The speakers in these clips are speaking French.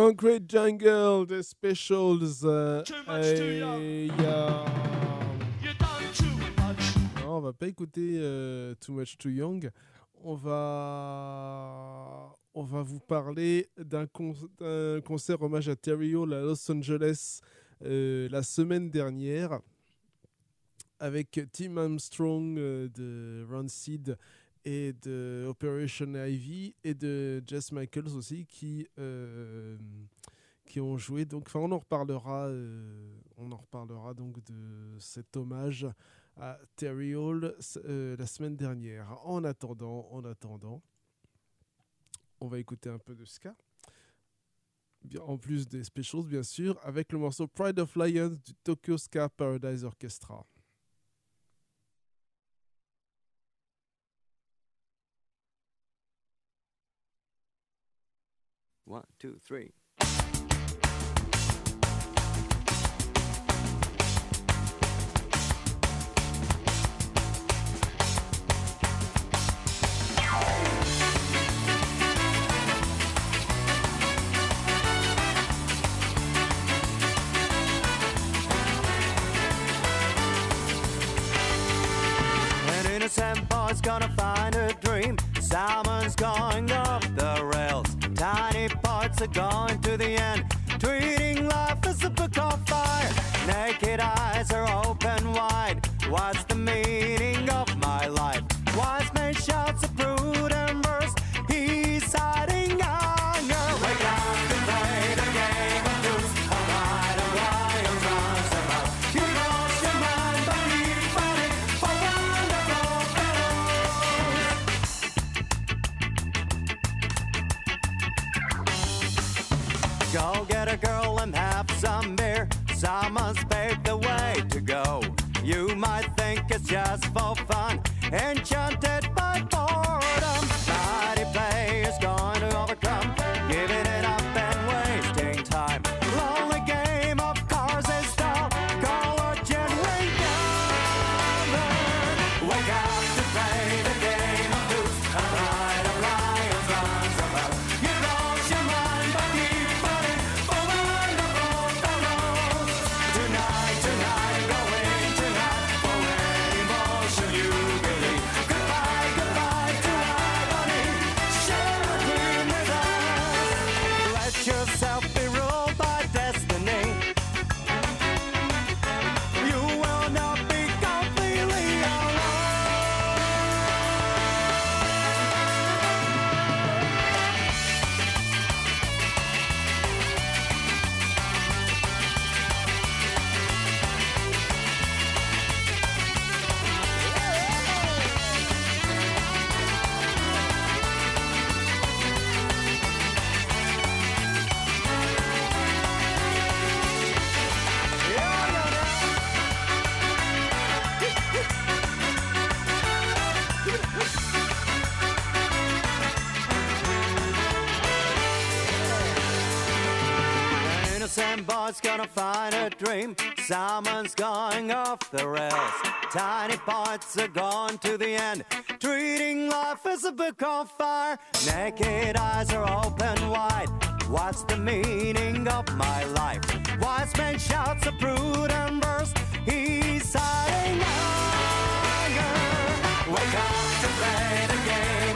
Concrete Jungle Specials. euh, et, euh, non, on va pas écouter euh, Too Much Too Young. On va, on va vous parler d'un con- d'un concert hommage à Terry Hall à Los Angeles euh, la semaine dernière avec Tim Armstrong euh, de Rancid et de Operation Ivy et de Jess Michaels aussi qui euh, qui ont joué. Donc enfin on en reparlera euh, on en reparlera donc de cet hommage à Terry Hall euh, la semaine dernière. En attendant en attendant on va écouter un peu de ska. En plus des specials bien sûr avec le morceau Pride of Lions du Tokyo Ska Paradise Orchestra One, two, three. An innocent boy's gonna find a dream. Salmon's going off are going to the for fun, enchanted dream. Someone's going off the rails. Tiny parts are gone to the end. Treating life as a book on fire. Naked eyes are open wide. What's the meaning of my life? Wise man shouts a prudent verse. He's hiding anger. Wake up to play the game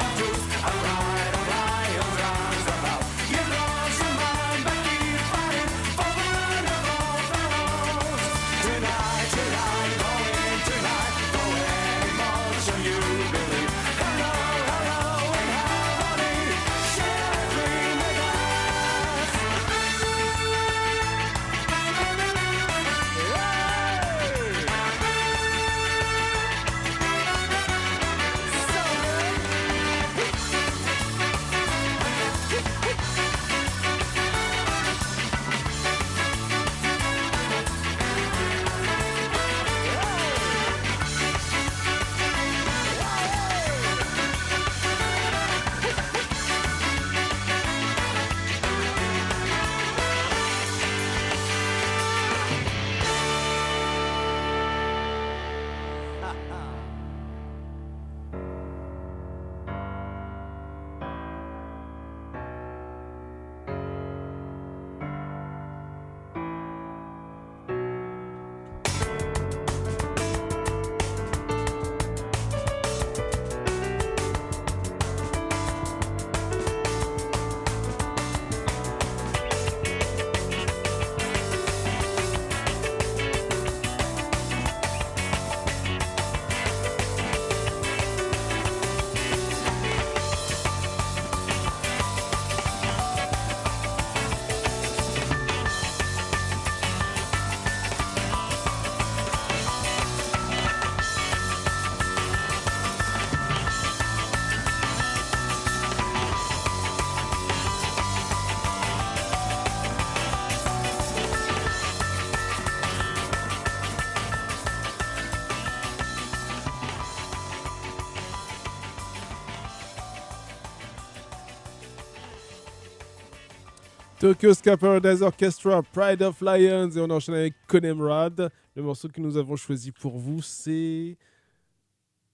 Tokyo Ska Paradise Orchestra, Pride of Lions, et on enchaîne avec Conemrad. Le morceau que nous avons choisi pour vous, c'est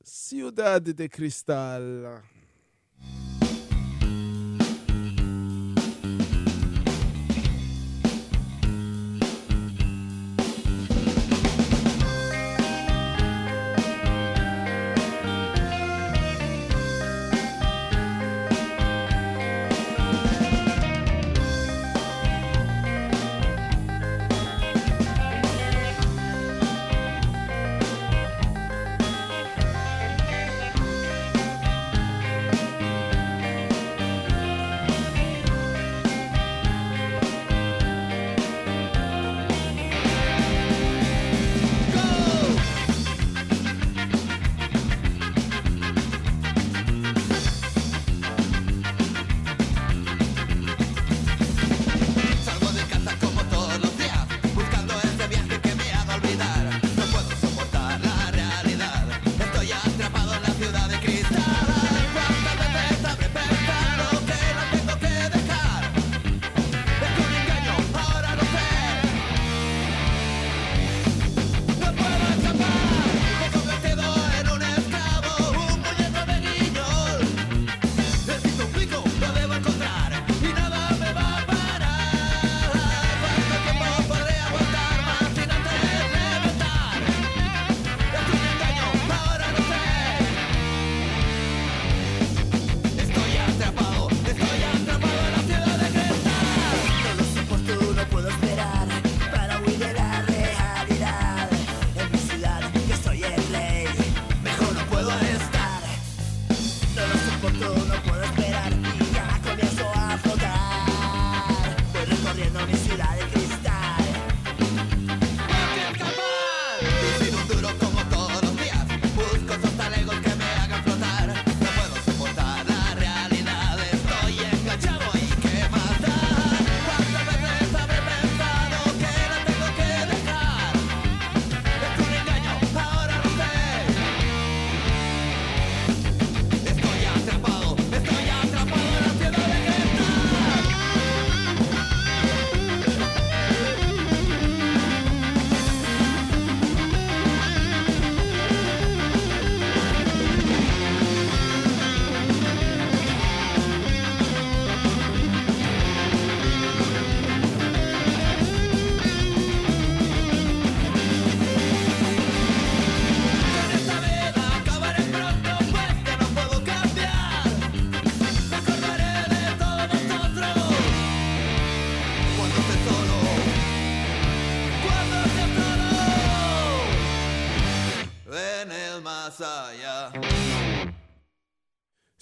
Ciudad de Cristal.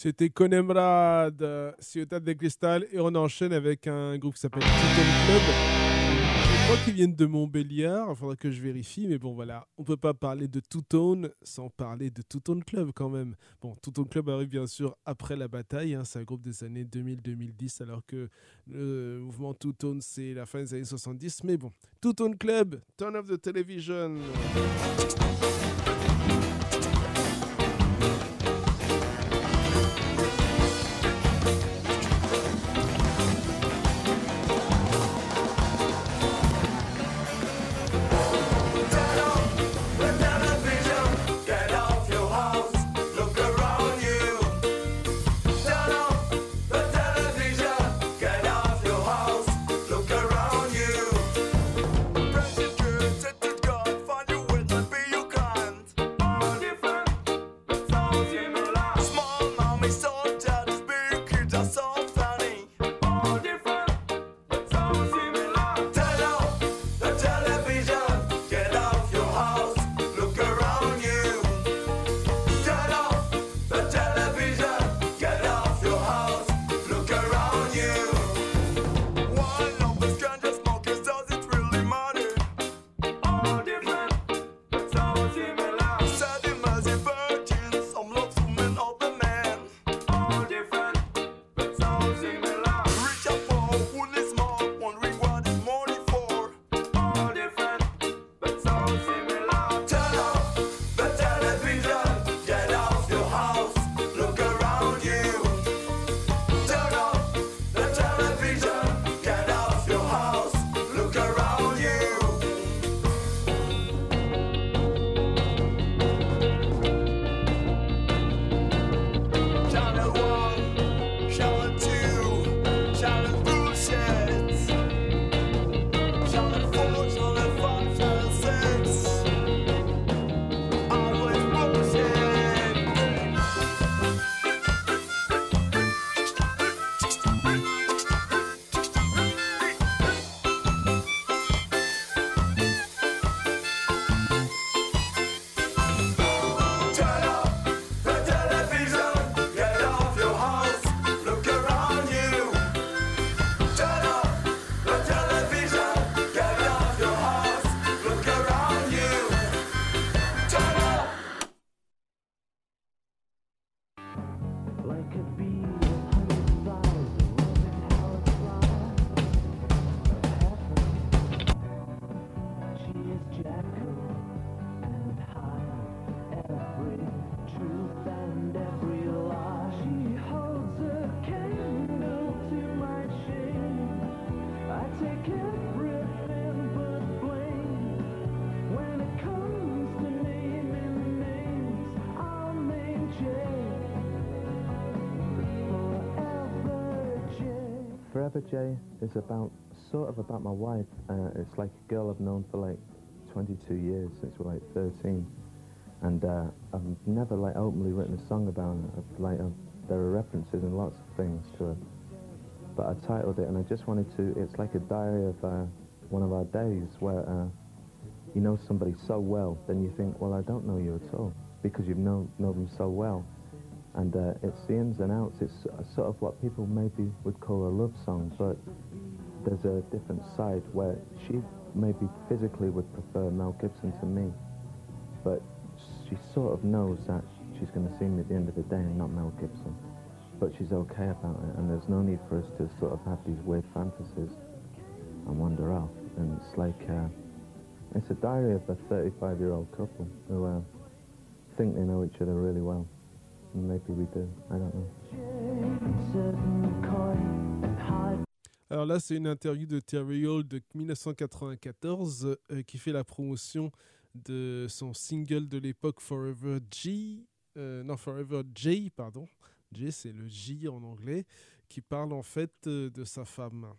C'était Conemrad, Ciudad de Cristal, et on enchaîne avec un groupe qui s'appelle Titan Club. Je crois qu'ils viennent de Montbéliard, il faudra que je vérifie, mais bon voilà, on peut pas parler de Two sans parler de Two Club quand même. Bon, Two Club arrive bien sûr après la bataille, hein, c'est un groupe des années 2000-2010, alors que le mouvement Two c'est la fin des années 70, mais bon, Two Club, Turn of the Television. J is about sort of about my wife. Uh, it's like a girl I've known for like 22 years since we we're like 13, and uh, I've never like openly written a song about her. I've, like I've, there are references and lots of things to her, but I titled it and I just wanted to. It's like a diary of uh, one of our days where uh, you know somebody so well, then you think, well, I don't know you at all because you've known know them so well and uh, it's the ins and outs. It's sort of what people maybe would call a love song, but there's a different side where she maybe physically would prefer Mel Gibson to me, but she sort of knows that she's going to see me at the end of the day and not Mel Gibson. But she's okay about it, and there's no need for us to sort of have these weird fantasies and wander off. And it's like, uh, it's a diary of a 35-year-old couple who uh, think they know each other really well. I don't know. Alors là, c'est une interview de Terry Hall de 1994 euh, qui fait la promotion de son single de l'époque Forever G, euh, non Forever J, pardon. J, c'est le J en anglais, qui parle en fait euh, de sa femme.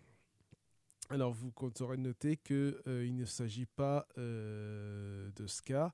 Alors vous aurez noté qu'il il ne s'agit pas de ska,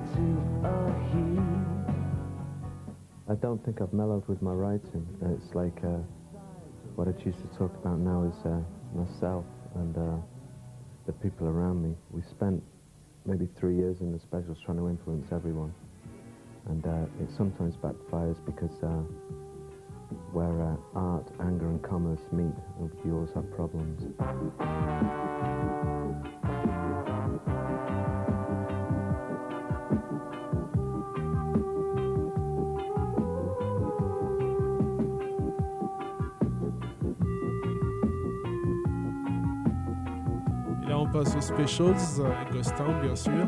I don't think I've mellowed with my writing. It's like uh, what I choose to talk about now is uh, myself and uh, the people around me. We spent maybe three years in the specials trying to influence everyone. And uh, it sometimes backfires because uh, where uh, art, anger and commerce meet, you always have problems. Aux Specials, Ghost Town bien sûr.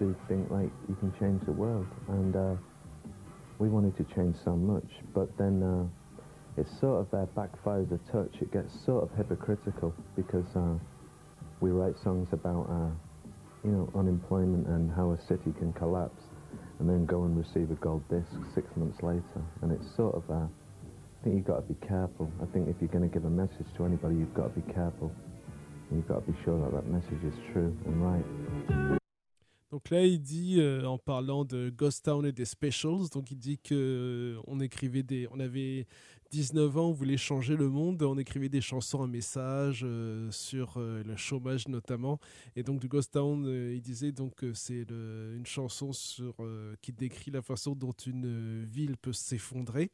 Do think like you can change the world. And uh, we wanted to change so much, but then uh, it sort of uh, backfires a touch. It gets sort of hypocritical because uh, we write songs about, uh, you know, unemployment and how a city can collapse, and then go and receive a gold disc six months later. And it's sort of, uh, I think you've got to be careful. I think if you're going to give a message to anybody, you've got to be careful. You've got to be sure that that message is true and right. Donc là, il dit, euh, en parlant de Ghost Town et des specials, donc il dit que euh, on écrivait des, on avait 19 ans, on voulait changer le monde, on écrivait des chansons, un message euh, sur le chômage notamment. Et donc du Ghost Town, il disait donc que c'est une chanson sur, qui décrit la façon dont une ville peut s'effondrer.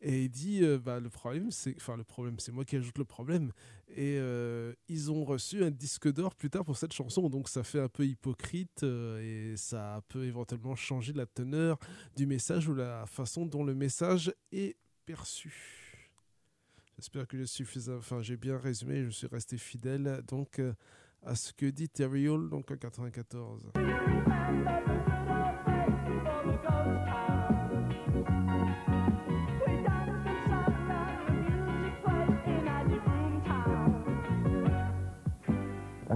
Et il dit, euh, bah, le problème, c'est, enfin le problème, c'est moi qui ajoute le problème. Et euh, ils ont reçu un disque d'or plus tard pour cette chanson, donc ça fait un peu hypocrite euh, et ça peut éventuellement changer la teneur du message ou la façon dont le message est perçu. J'espère que j'ai enfin j'ai bien résumé, je suis resté fidèle donc à ce que dit Terry Hall en 94.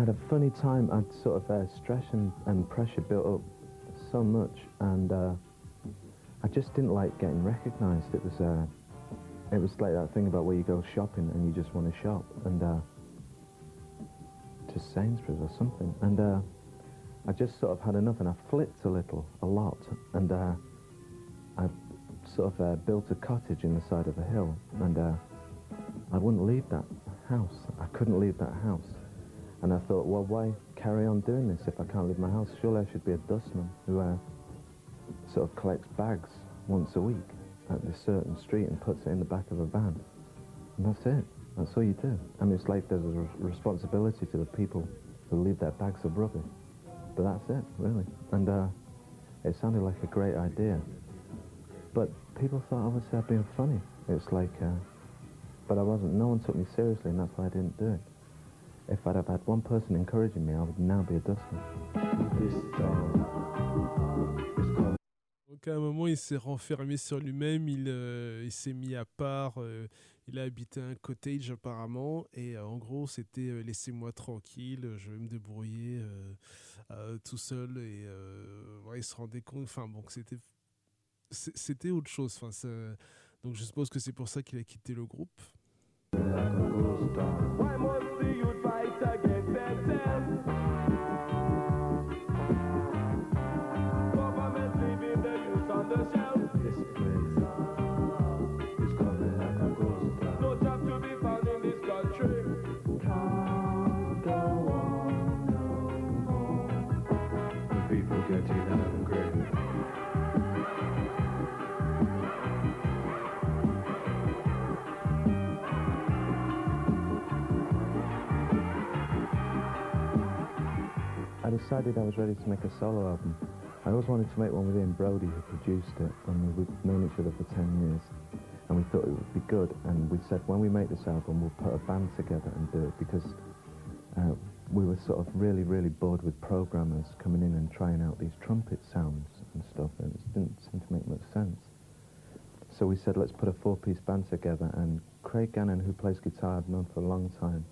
Had a funny time. I'd sort of uh, stress and, and pressure built up so much, and uh, I just didn't like getting recognised. It was uh, it was like that thing about where you go shopping and you just want to shop, and uh, to Sainsbury's or something. And uh, I just sort of had enough and I flipped a little, a lot, and uh, I sort of uh, built a cottage in the side of a hill, and uh, I wouldn't leave that house. I couldn't leave that house. And I thought, well, why carry on doing this if I can't leave my house? Surely I should be a dustman who uh, sort of collects bags once a week at this certain street and puts it in the back of a van. And that's it. That's all you do. I mean, it's like there's a re- responsibility to the people who leave their bags of rubbish. But that's it, really. And uh, it sounded like a great idea. But people thought I was uh, being funny. It's like, uh, but I wasn't. No one took me seriously, and that's why I didn't do it. If I'd have had one person encouraging me, I would now be a dustman. Donc à un moment, il s'est renfermé sur lui-même, il, euh, il s'est mis à part, euh, il a habité un cottage apparemment, et euh, en gros, c'était euh, laissez-moi tranquille, je vais me débrouiller euh, euh, tout seul, et euh, ouais, il se rendait compte, enfin bon, c'était c'était autre chose. Enfin, ça- donc je suppose que c'est pour ça qu'il a quitté le groupe. Why decided I was ready to make a solo album. I always wanted to make one with Ian Brody, who produced it, and we'd known each other for 10 years. And we thought it would be good, and we said when we make this album, we'll put a band together and do it because uh, we were sort of really, really bored with programmers coming in and trying out these trumpet sounds and stuff, and it didn't seem to make much sense. So we said, let's put a four-piece band together, and Craig Gannon, who plays guitar, I've known for a long time,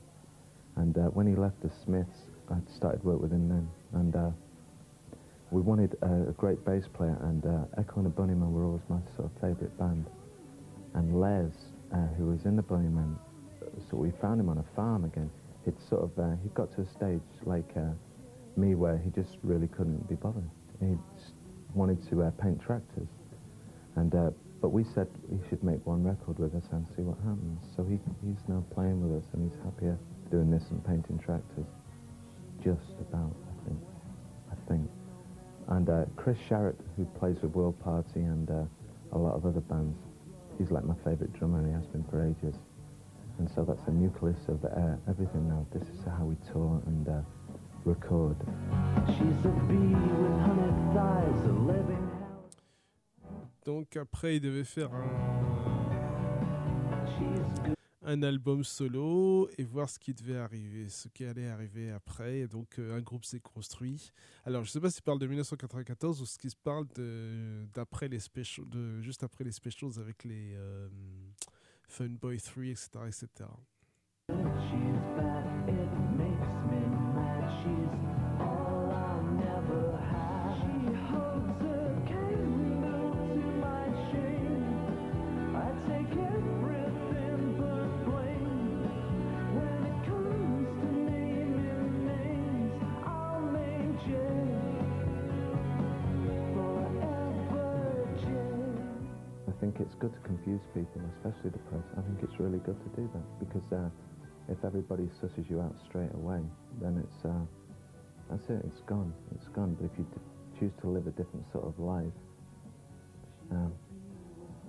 and uh, when he left the Smiths, I started work with him then, and uh, we wanted a, a great bass player, and uh, Echo and the Bunnymen were always my sort of favourite band. And Les, uh, who was in the Bunnymen, so we found him on a farm again. He'd sort of, uh, he got to a stage like uh, me where he just really couldn't be bothered. He wanted to uh, paint tractors. And, uh, but we said he should make one record with us and see what happens. So he, he's now playing with us and he's happier doing this and painting tractors. Just about, I think. I think. And uh, Chris Sharrett, who plays with World Party and uh, a lot of other bands, he's like my favourite drummer and he has been for ages. And so that's the nucleus of uh, everything now. This is how we tour and uh, record. She's a bee with honey thighs, a living Donc après, il devait faire un, un album solo et voir ce qui devait arriver, ce qui allait arriver après. Et donc euh, un groupe s'est construit. Alors je sais pas s'il parle de 1994 ou ce qui se parle d'après les specials, de juste après les specials avec les euh, Funboy 3, etc., etc. it's good to confuse people, especially the press. I think it's really good to do that because uh, if everybody susses you out straight away, then it's uh, that's it. It's gone. It's gone. But if you d- choose to live a different sort of life, um,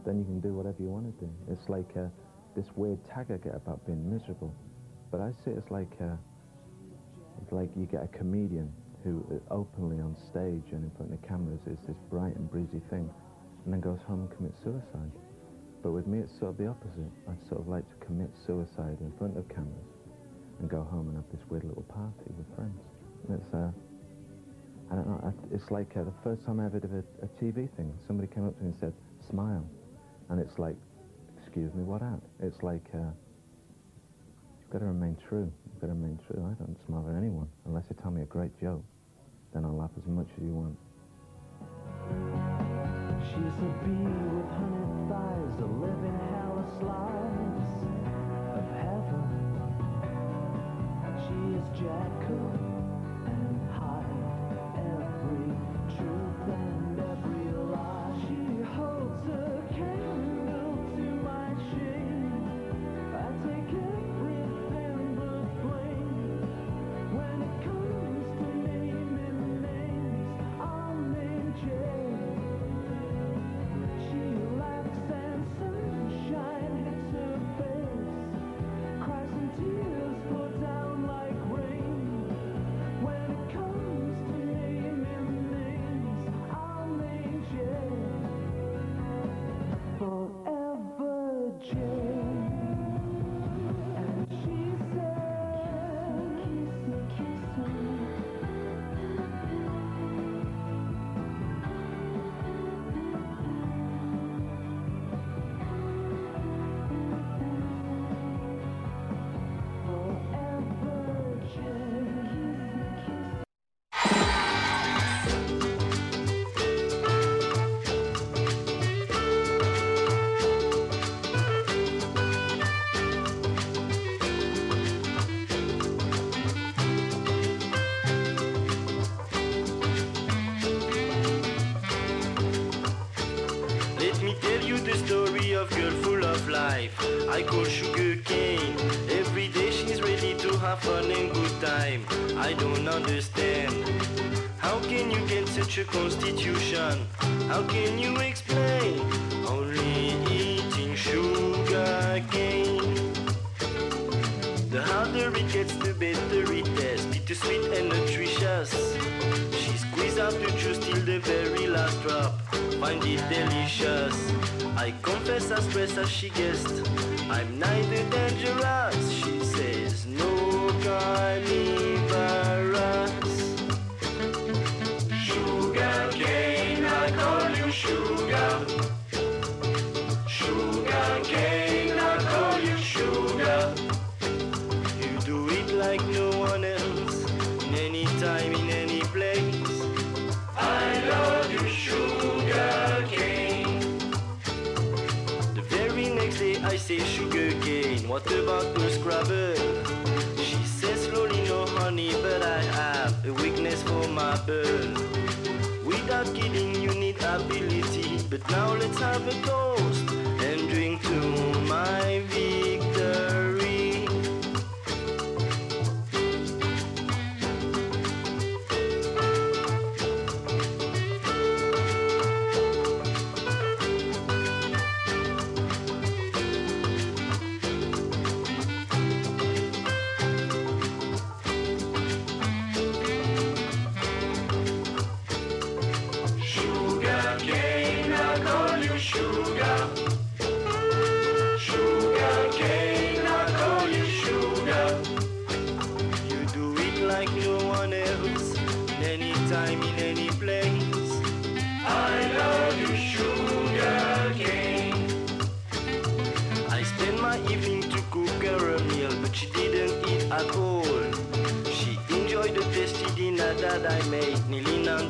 then you can do whatever you want to do. It's like uh, this weird tag I get about being miserable, but I see it as like uh, it's like you get a comedian who uh, openly on stage and in front of the cameras is this bright and breezy thing, and then goes home and commits suicide. But with me, it's sort of the opposite. I'd sort of like to commit suicide in front of cameras and go home and have this weird little party with friends. And it's, uh, I don't know, it's like uh, the first time I ever did a, a TV thing. Somebody came up to me and said, smile. And it's like, excuse me, what at? It's like, uh, you've got to remain true. You've got to remain true. I don't smile at anyone unless you tell me a great joke. Then I'll laugh as much as you want. She's a bee with honey thighs, a living hell of slice of heaven. She is Jack Cook she just me, but I have a weakness for my bird. Without kidding, you need ability, but now let's have a toast and drink to my beer.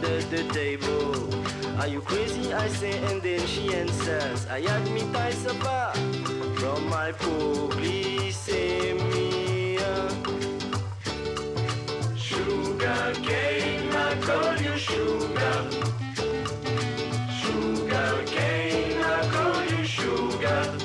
under the table. Are you crazy? I say, and then she answers, I admit I suffer from my polysemia. Sugar cane, I call you sugar. Sugar cane, I call you sugar.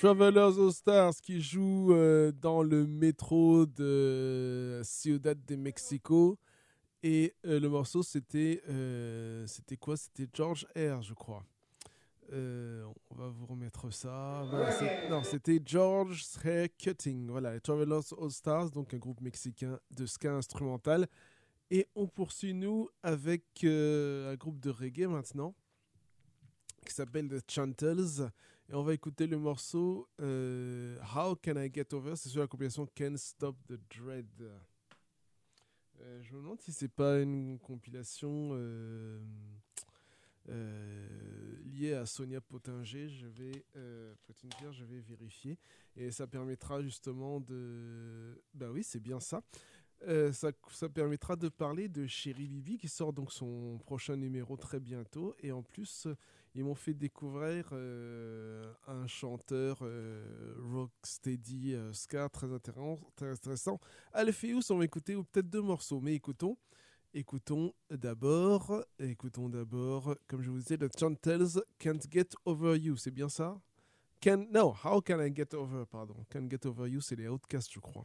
Travelers All Stars qui jouent euh, dans le métro de Ciudad de Mexico. Et euh, le morceau, c'était euh, c'était quoi? C'était George Air, je crois. On va vous remettre ça. Non, c'était George Hair Cutting. Voilà, Travelers All Stars, donc un groupe mexicain de ska instrumental. Et on poursuit, nous, avec un groupe de reggae maintenant, qui s'appelle The Chantels. Et on va écouter le morceau euh, How Can I Get Over? C'est sur la compilation Can't Stop the Dread. Euh, je me demande si c'est pas une compilation euh, liée à Sonia Pottinger. Je vais, je vais vérifier. Et ça permettra justement de. Bah oui, c'est bien ça. Ça. Ça permettra de parler de Chéri Bibi qui sort donc son prochain numéro très bientôt. Et en plus, ils m'ont fait découvrir euh, un chanteur euh, rocksteady euh, ska très intéressant, très intéressant. Alpheus, on va écouter ou peut-être deux morceaux, mais écoutons. Écoutons d'abord, écoutons d'abord, comme je vous disais, The Chantels Can't Get Over You, c'est bien ça? Can, No, How Can I Get Over, pardon. Can't Get Over You, c'est les Outcasts, je crois.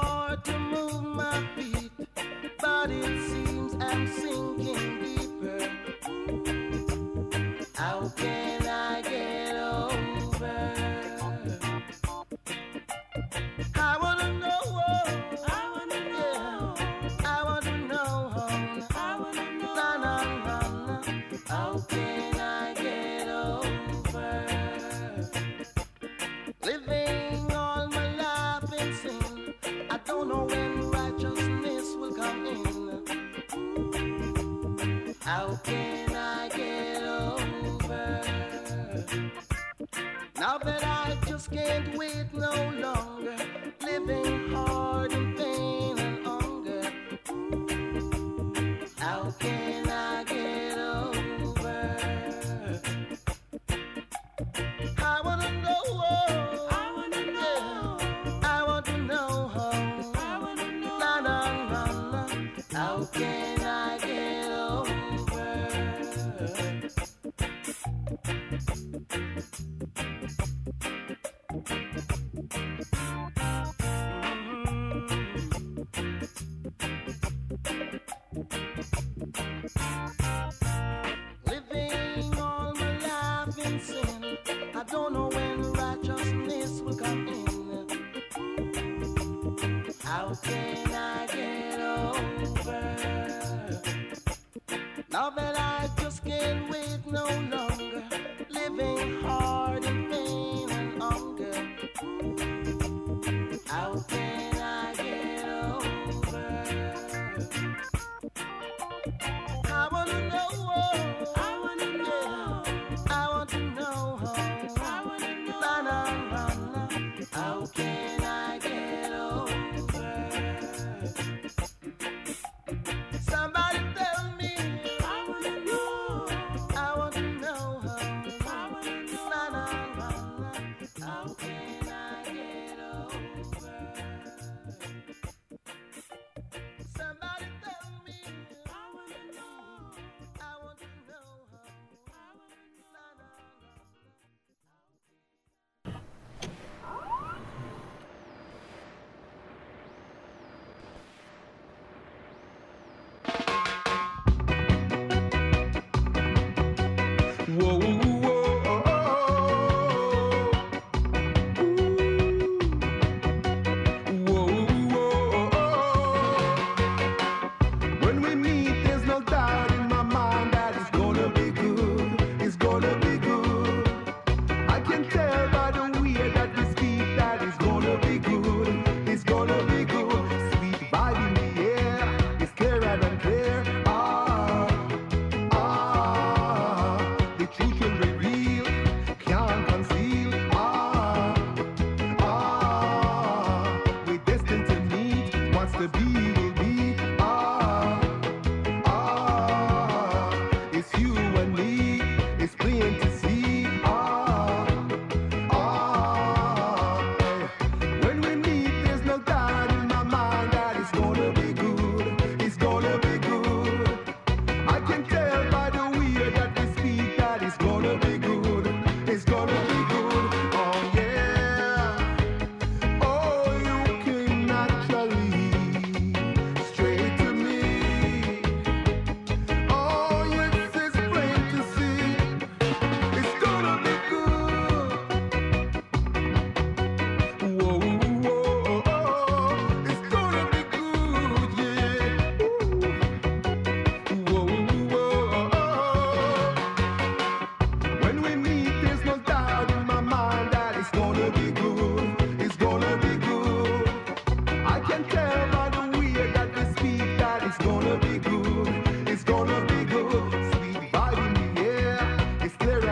Now that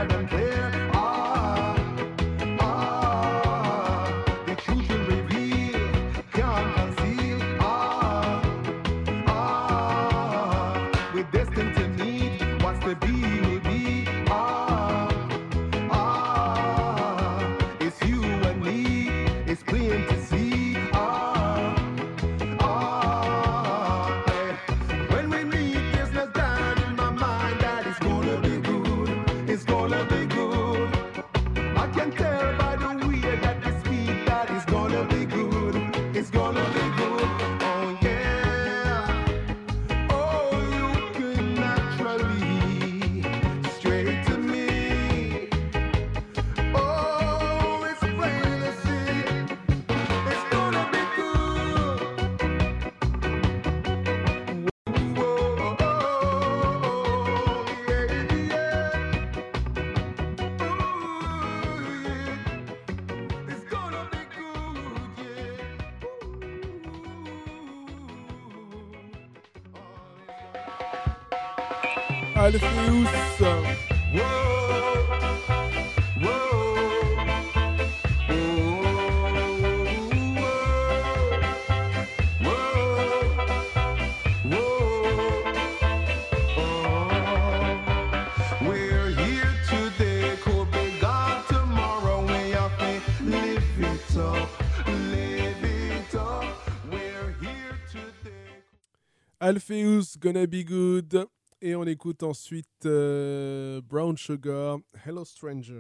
garden place. Alpheus, Gonna Be Good. Et on écoute ensuite euh, Brown Sugar, Hello Stranger.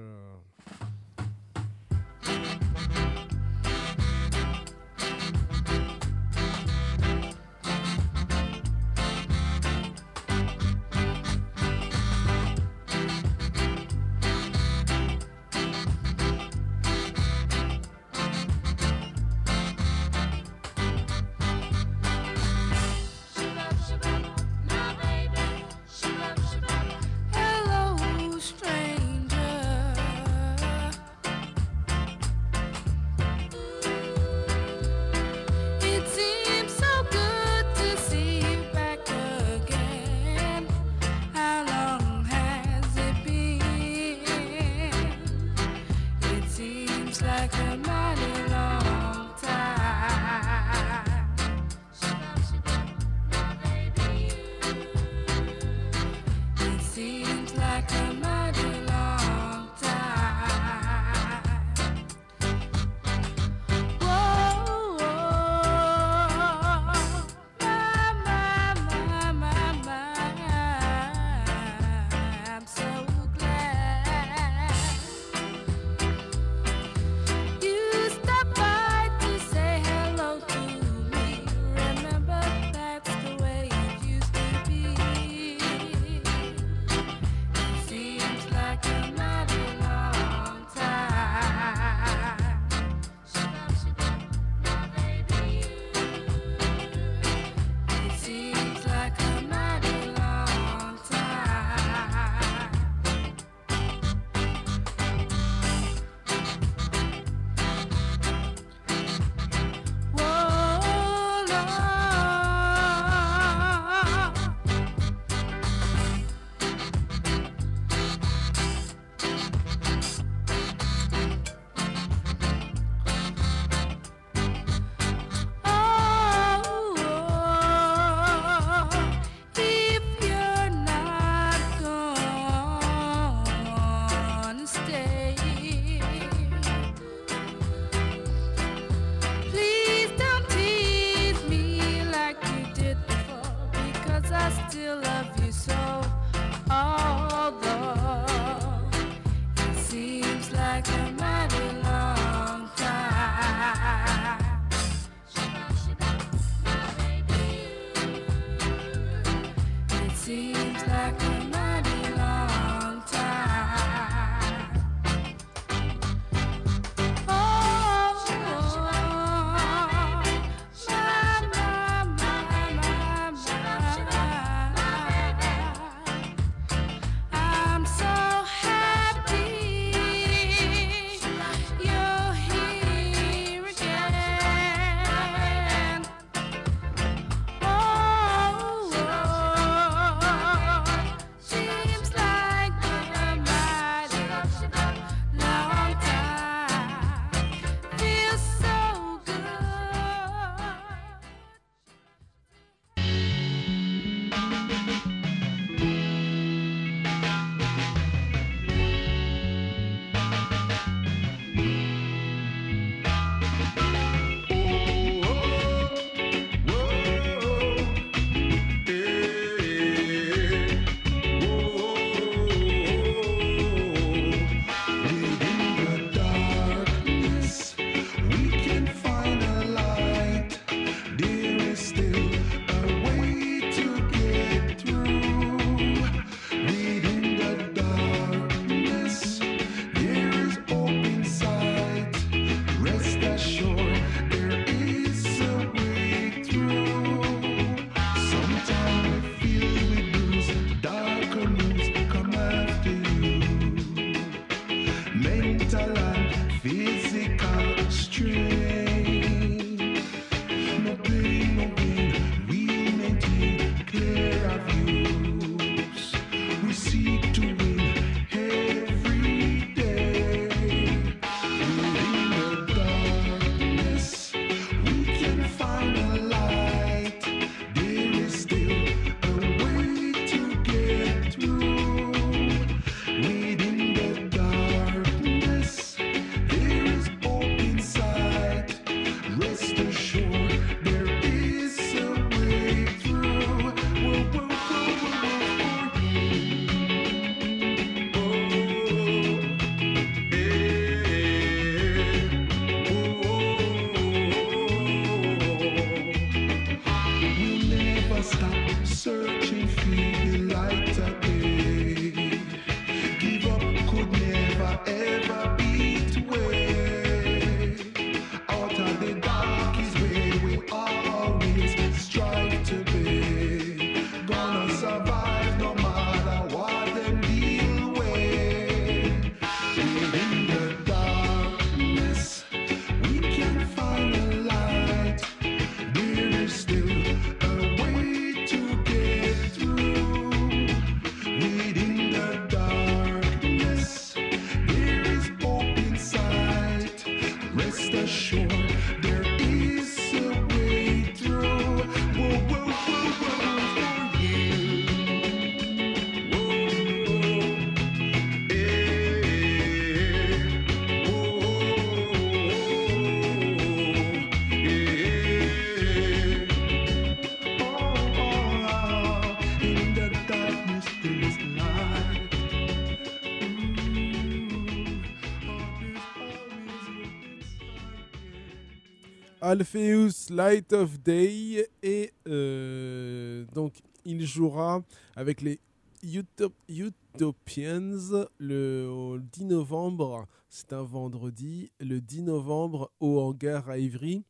Alpheus Light of Day et euh, donc il jouera avec les Utop- Utopians le au 10 novembre, c'est un vendredi, le 10 novembre au hangar à Ivry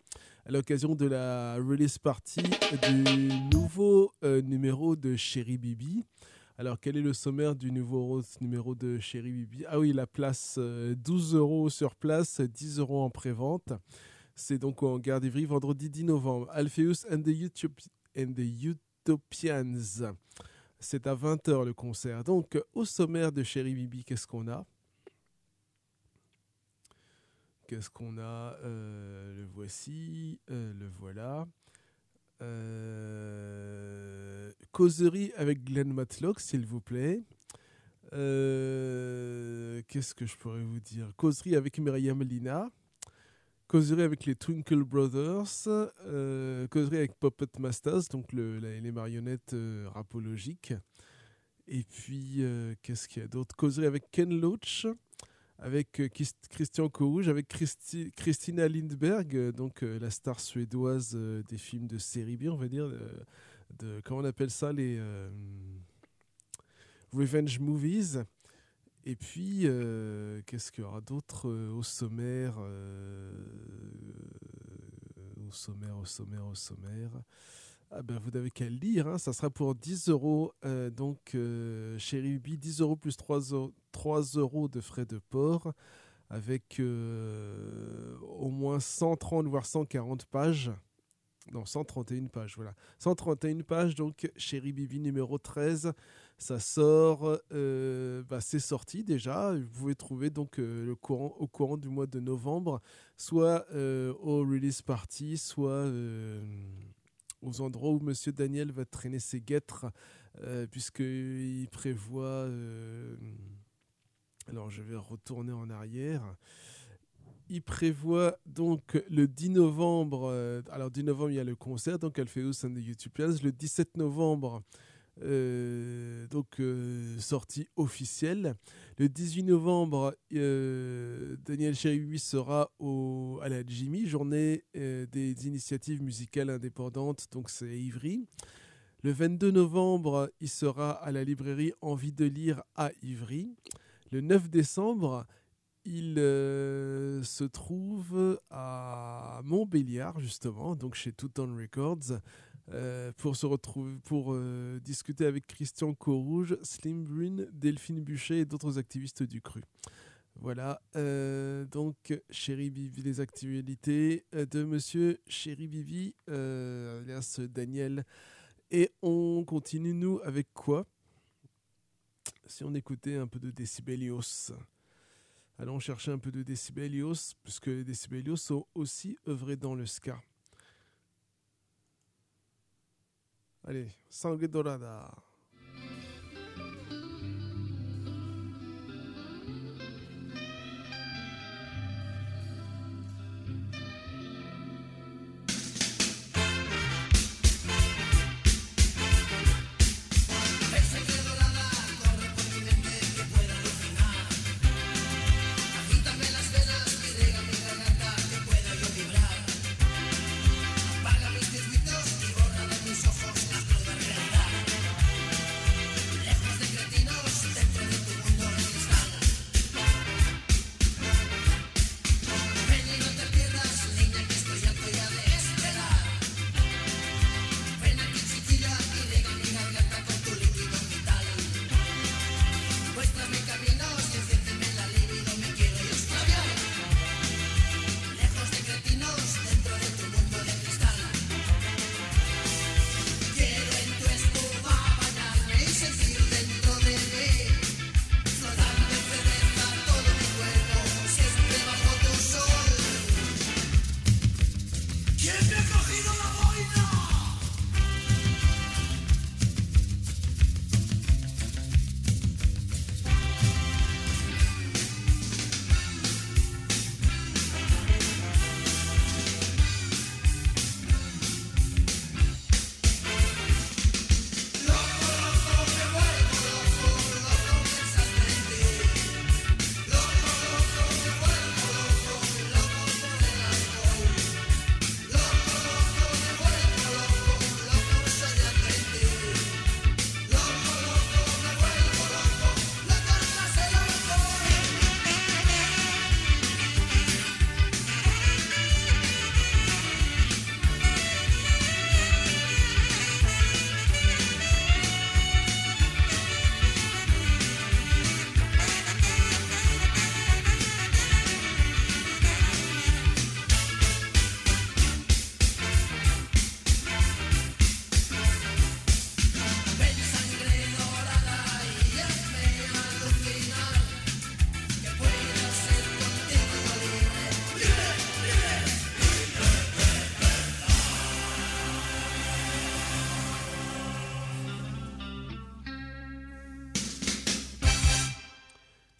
à l'occasion de la release party du nouveau euh, numéro de Chéri Bibi. Alors, quel est le sommaire du nouveau numéro de Chéri Bibi? Ah oui, la place, euh, 12 euros sur place, 10 euros en pré-vente. C'est donc au hangar d'Ivry, vendredi 10 novembre. Alpheus and the, Utop- and the Utopians. C'est à 20h le concert. Donc, au sommaire de Chéri Bibi, qu'est-ce qu'on a? Qu'est-ce qu'on a? Euh, Le voici, euh, le voilà. Euh, causerie avec Glenn Matlock, s'il vous plaît. Qu'est-ce que je pourrais vous dire? Causerie avec Myriam Lina. Causerie avec les Twinkle Brothers. Euh, causerie avec Puppet Masters, donc les marionnettes euh, rapologiques. Et puis, euh, qu'est-ce qu'il y a d'autre? Causerie avec Ken Loach avec euh, Christian Corouge, avec Christi- Christina Lindberg, donc la star suédoise des films de série B, on va dire, de, comment on appelle ça, les revenge movies. Et puis, euh, qu'est-ce qu'il y aura d'autre euh, au sommaire euh, Au sommaire, au sommaire, au sommaire? Ah ben, vous n'avez qu'à lire, hein, ça sera pour 10 euros. donc, chez Ruby, 10 euros plus 3, euros- 3 euros de frais de port, avec au moins 130 voire 140 pages. Non, 131 pages, voilà. 131 pages, donc chéri Bibi numéro 13. Ça sort, euh, bah, c'est sorti déjà. Vous pouvez trouver donc euh, au courant du mois de novembre, soit euh, au release party, soit aux endroits où Monsieur Daniel va traîner ses guêtres, puisqu'il prévoit. alors je vais retourner en arrière. Il prévoit donc le 10 novembre. euh, alors 10 novembre, il y a le concert, donc Alpheus and the Utopians. Le 17 novembre, euh, donc euh, sortie officielle. Le 18 novembre, euh, Daniel Chéribi sera au, à la Jimmy, journée des initiatives musicales indépendantes, donc c'est Ivry. Le 22 novembre, il sera à la librairie Envie de lire à Ivry. Le 9 décembre, il se trouve à Montbéliard, justement, donc chez Touton Records, euh, pour se retrouver, pour euh, discuter avec Christian Corouge, Slim Brune, Delphine Buchet et d'autres activistes du cru. Voilà, euh, donc Chéri Bibi, les actualités de monsieur Chéri Bibi, alias Daniel. Et on continue, nous, avec quoi? Si on écoutait un peu de Decibelios. Allons chercher un peu de Decibelios, puisque les Decibelios ont aussi œuvré dans le ska. Allez, sangue dorada.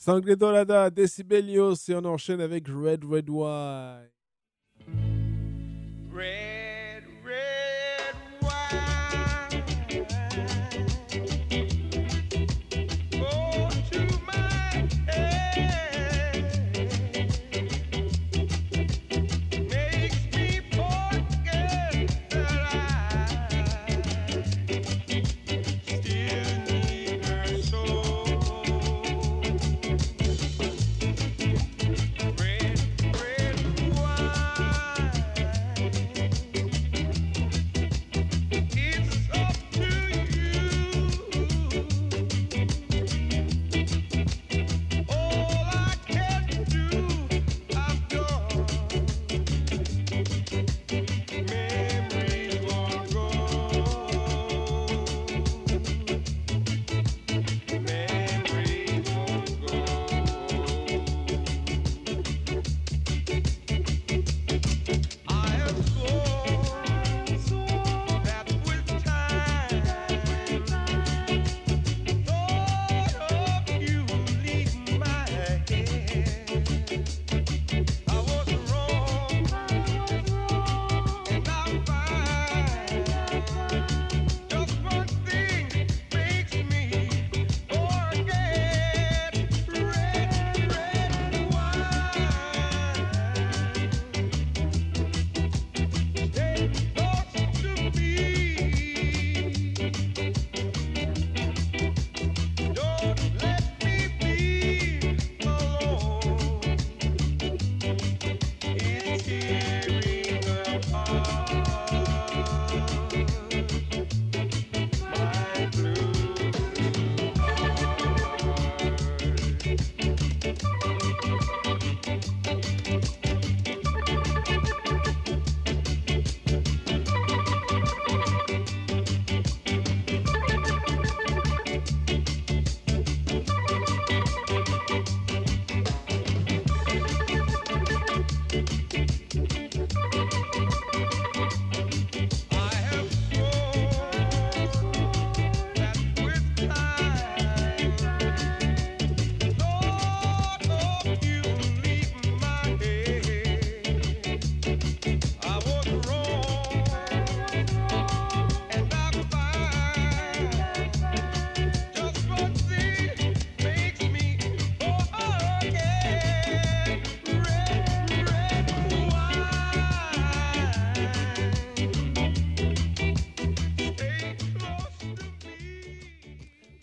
Sangle Dolada, Decibelios, et on enchaîne avec Red Red Wine.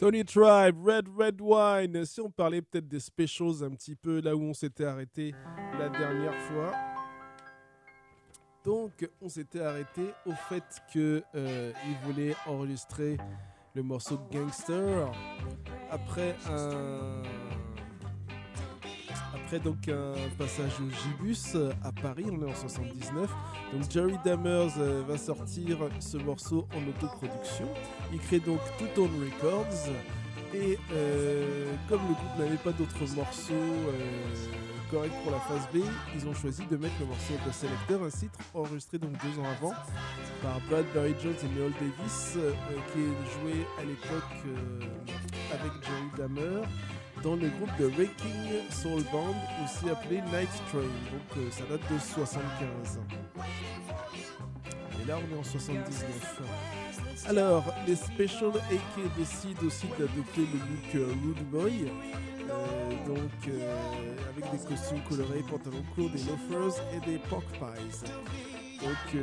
Tony Tribe, Red Red Wine. Si on parlait peut-être des specials un petit peu là où on s'était arrêté la dernière fois. Donc, on s'était arrêté au fait que euh, voulait enregistrer le morceau Gangster après un après donc un passage au Gibus euh, à Paris, on est en 79. Donc Jerry Dammers euh, va sortir ce morceau en autoproduction. Il crée donc Two Tone Records et euh, comme le groupe n'avait pas d'autres morceaux corrects pour la phase B, ils ont choisi de mettre le morceau de Selector, un titre enregistré donc deux ans avant par Brad Barry Jones et Noel Davis, qui est joué à l'époque avec Jerry Dammer dans le groupe de Waking Soul Band, aussi appelé Night Train. Donc euh, ça date de 75. Et là on est en 79. Alors, les Special AK décident aussi d'adopter le look euh, Rude Boy. euh, donc avec des costumes colorés, pantalons courts, des loafers et des pork pies. Donc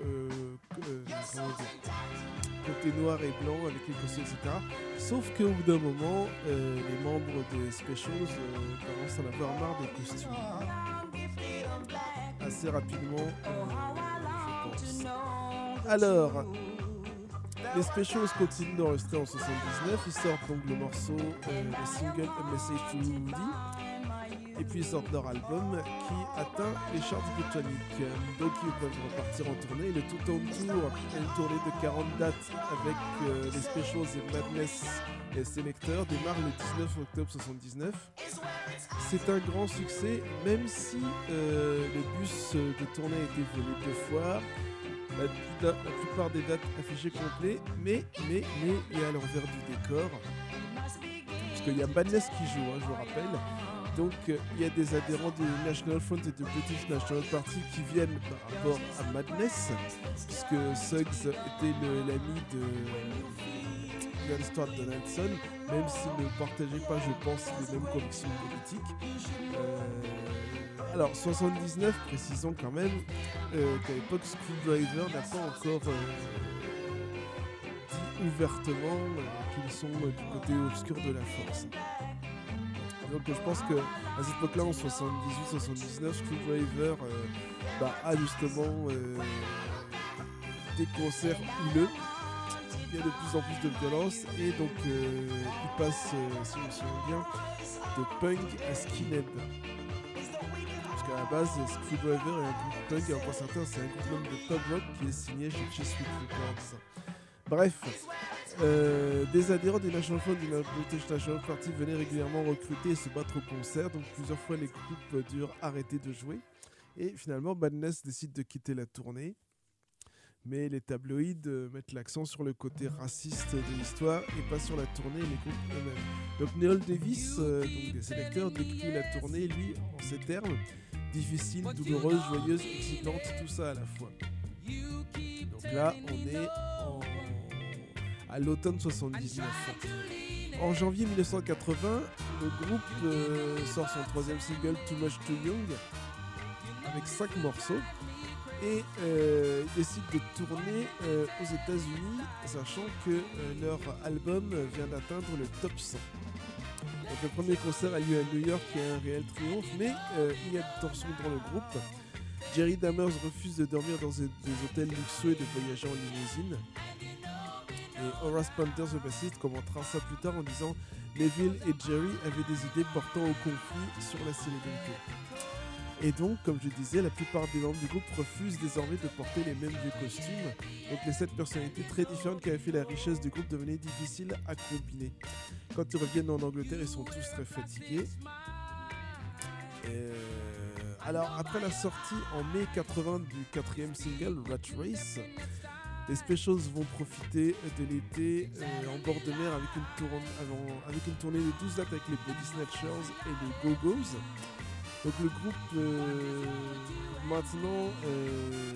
euh, euh, côté noir et blanc avec les costumes, etc. Sauf qu'au bout d'un moment, euh, les membres des Specials commencent à en avoir marre des costumes. Assez rapidement. Alors, les Specials continuent d'enregistrer en 79. Ils sortent donc le morceau, le single A Message to Rudy. Et puis ils sortent leur album qui atteint les charts britanniques. Donc ils peuvent repartir en tournée. Le Tout en Tour, une tournée de 40 dates avec euh, les Specials et Madness et Selector, démarre le 19 octobre 79. C'est un grand succès, même si euh, le bus de tournée a été volé deux fois. La, plupart des dates affichées complets, mais, mais, mais, y a l'envers du décor. qu'il y a Madness qui joue, hein, je vous rappelle. Donc euh, il y a des adhérents du National Front et du British National Party qui viennent par rapport à Madness, puisque Suggs était l'ami de Ian Stuart Donaldson, même s'il ne partageait pas, je pense, les mêmes convictions politiques. Euh, alors 79, précisons quand même euh, qu'à l'époque Screwdriver n'a pas encore euh, dit ouvertement euh, qu'ils sont euh, du côté obscur de la force. Donc je pense que à cette époque-là, en 78-79, Screwdriver euh, bah, a justement euh, des concerts houleux. Il y a de plus en plus de violence et donc euh, il passe, si souviens bien, de punk à skinhead. Parce qu'à la base, Screwdriver est un groupe punk et encore certains, c'est un groupe de pub rock qui est signé chez Chesapeake Records. Bref, euh, des adhérents du National Front du National Party venaient régulièrement recruter et se battre au concert, donc plusieurs fois les groupes durent arrêter de jouer. Et finalement, Madness décide de quitter la tournée. Mais les tabloïds euh, mettent l'accent sur le côté raciste de l'histoire et pas sur la tournée et les groupes eux-mêmes. Donc Neil Davis, euh, donc des décrit la tournée, lui, en ces termes difficile, douloureuse, joyeuse, excitante, tout ça à la fois. Donc là, on est en- à l'automne 79. En janvier 1980, le groupe euh, sort son troisième single Too Much Too Young avec cinq morceaux et euh, ils décident de tourner euh, aux États-Unis, sachant que euh, leur album vient d'atteindre le top 100. Donc le premier concert a lieu à New York et a un réel triomphe, mais il y a des tensions dans le groupe. Jerry Dammers refuse de dormir dans des hôtels luxueux et de voyager en limousine. Et Horace Panthers, le bassiste, commentera ça plus tard en disant Neville et Jerry avaient des idées portant au conflit sur la célébrité. Et donc, comme je disais, la plupart des membres du groupe refusent désormais de porter les mêmes vieux costumes. Donc les sept personnalités très différentes qui avaient fait la richesse du groupe devenaient difficiles à combiner. Quand ils reviennent en Angleterre, ils sont tous très fatigués. Euh, alors, après la sortie en mai 80 du quatrième single, Rat Race, les Specials vont profiter de l'été euh, en bord de mer avec une, tournée de 12 dates avec les Body Snatchers et les Go-Go's. Donc le groupe euh, maintenant euh,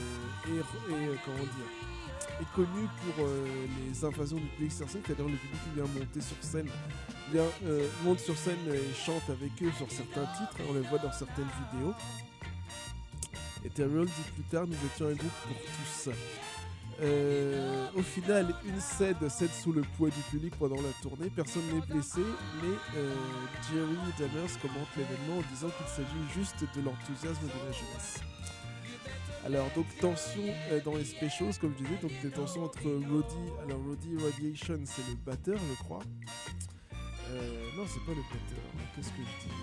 est, comment dire, est connu pour les invasions du public sur c'est-à-dire le public qui vient monter sur scène, vient, euh, monte sur scène et chante avec eux sur certains titres, on les voit dans certaines vidéos. Et Terrell dit plus tard, nous étions un groupe pour tous. Euh, au final, une cède cède sous le poids du public pendant la tournée. Personne n'est blessé, mais euh, Jerry Dammers commente l'événement en disant qu'il s'agit juste de l'enthousiasme de la jeunesse. Alors, donc, tension euh, dans les specials, comme je disais, donc des tensions entre Roddy. Alors, Roddy Radiation, c'est le batteur, je crois. Non, c'est pas le batteur. Qu'est-ce que je dis?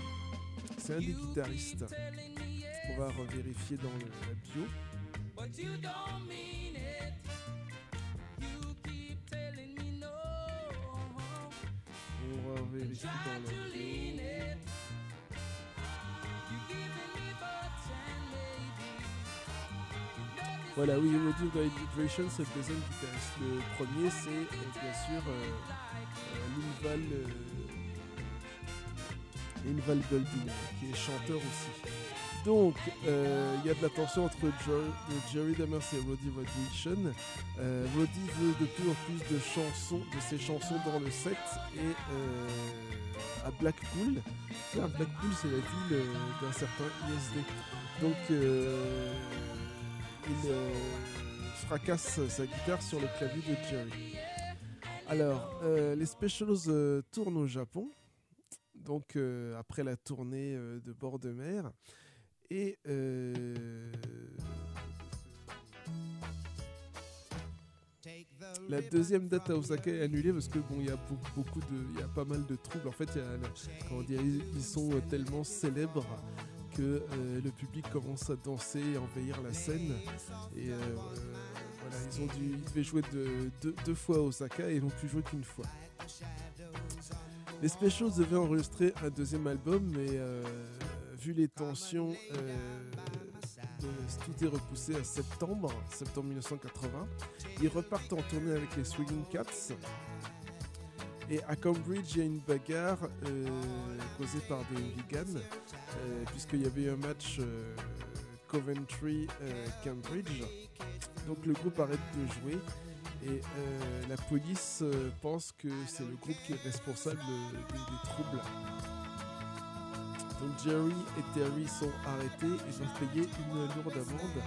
C'est un des guitaristes. On va vérifier dans la bio. On va vérifier dans la bio. Voilà, oui, c'est le deuxième guitariste. Le premier, c'est euh, bien sûr euh, euh, Linval, euh, Linval qui est chanteur aussi. Donc, euh, il y a de la tension entre Jerry Dammers et Roddy Radiation. Euh, Roddy veut de plus en plus de chansons, de ses chansons dans le set et euh, à Blackpool. Tu sais, Blackpool, c'est la ville euh, d'un certain ISD. Donc, il fracasse sa guitare sur le clavier de Jerry. Alors, les Specials tournent au Japon, donc après la tournée de bord de mer. Et euh, la deuxième date à Osaka est annulée parce que bon, il y a beaucoup, de, il y a pas mal de troubles. En fait, comment dire, ils, sont tellement célèbres que euh, le public commence à danser et envahir la scène. Et euh, voilà, ils ont dû, ils devaient jouer de- deux- fois à Osaka et n'ont pu jouer qu'une fois. Les Specials devaient enregistrer un deuxième album, mais euh, vu les tensions, euh, de- tout est repoussé à septembre, septembre 1980. Ils repartent en tournée avec les Swinging Cats. Et à Cambridge, il y a une bagarre euh, causée par des hooligans, euh, puisqu'il y avait un match euh, Coventry-Cambridge. Donc le groupe arrête de jouer et euh, la police euh, pense que c'est le groupe qui est responsable euh, des, des troubles. Donc Jerry et Terry sont arrêtés et doivent payer une lourde amende.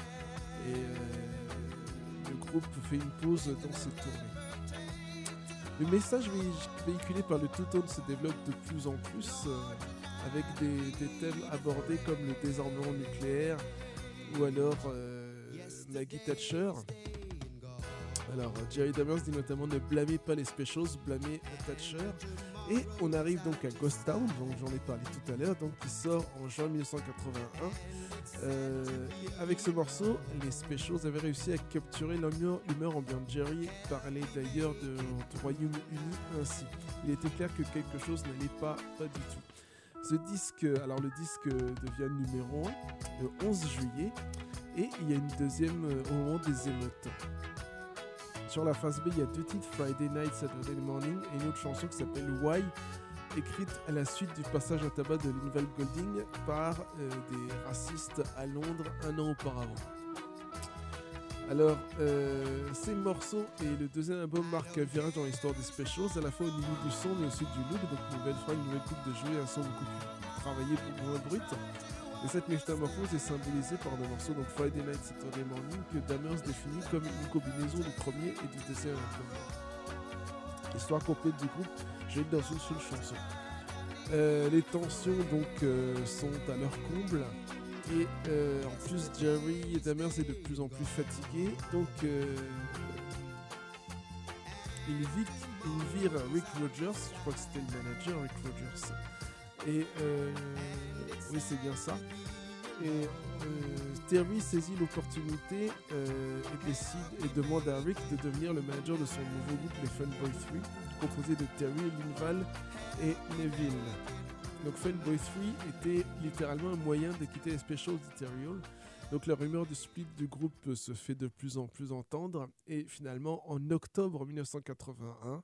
Et euh, le groupe fait une pause dans ses tournées. Le message vé- véhiculé par le two-tone se développe de plus en plus euh, avec des, thèmes abordés comme le désarmement nucléaire ou alors euh, Maggie Thatcher. Alors Jerry Dammers dit notamment ne blâmez pas les specials, blâmez Thatcher. Et on arrive donc à Ghost Town, donc j'en ai parlé tout à l'heure, donc qui sort en juin 1981. Euh, avec ce morceau, les Specials avaient réussi à capturer l'humeur ambiante. Jerry parlait d'ailleurs de, du Royaume-Uni ainsi. Il était clair que quelque chose n'allait pas, pas du tout. Ce disque, alors le disque devient numéro 1 le 11 juillet et il y a une deuxième euh, au moment des émeutes. Sur la face B, il y a deux titres, Friday Night, Saturday Morning, et une autre chanson qui s'appelle Why, écrite à la suite du passage à tabac de Linval Golding par euh, des racistes à Londres un an auparavant. Alors, euh, ces morceaux et le deuxième album marquent un virage dans l'histoire des specials, à la fois au niveau du son mais aussi du look, donc une nouvelle fois une nouvelle coupe de jouer, un son beaucoup plus travaillé, beaucoup moins brut. Et cette métamorphose est symbolisée par des morceaux, donc Friday Night, Saturday Morning, que Dammers définit comme une combinaison du premier et du deuxième album. L'histoire complète du groupe, j'ai dans une seule chanson. Euh, les tensions donc euh, sont à leur comble et euh, en plus Jerry Dammers est de plus en plus fatigué donc euh, il, vit, il vire Rick Rogers, je crois que c'était le manager Rick Rogers et euh, oui c'est bien ça et euh, Terry saisit l'opportunité euh, et demande à Rick de devenir le manager de son nouveau groupe les Funboy 3 composé de Terry, Linval et Neville. Donc Funboy 3 était littéralement un moyen de quitter les Specials de Terry Hall. Donc la rumeur du split du groupe se fait de plus en plus entendre et finalement en octobre 1981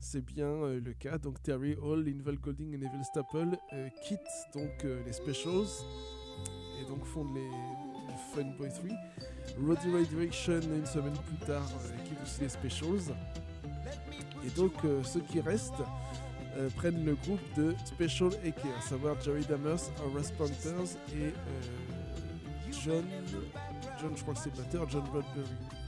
c'est bien euh, le cas. Donc Terry Hall, Linval Golding et Neville Staple euh, quittent donc euh, les Specials et donc fondent les, les Funboy 3. Roddy Radiation une semaine plus tard quitte aussi les Specials. Et donc ceux qui restent prennent le groupe de Special AK, à savoir Jerry Dammers, Horace Panthers et John, John, je crois que c'est John Bradbury.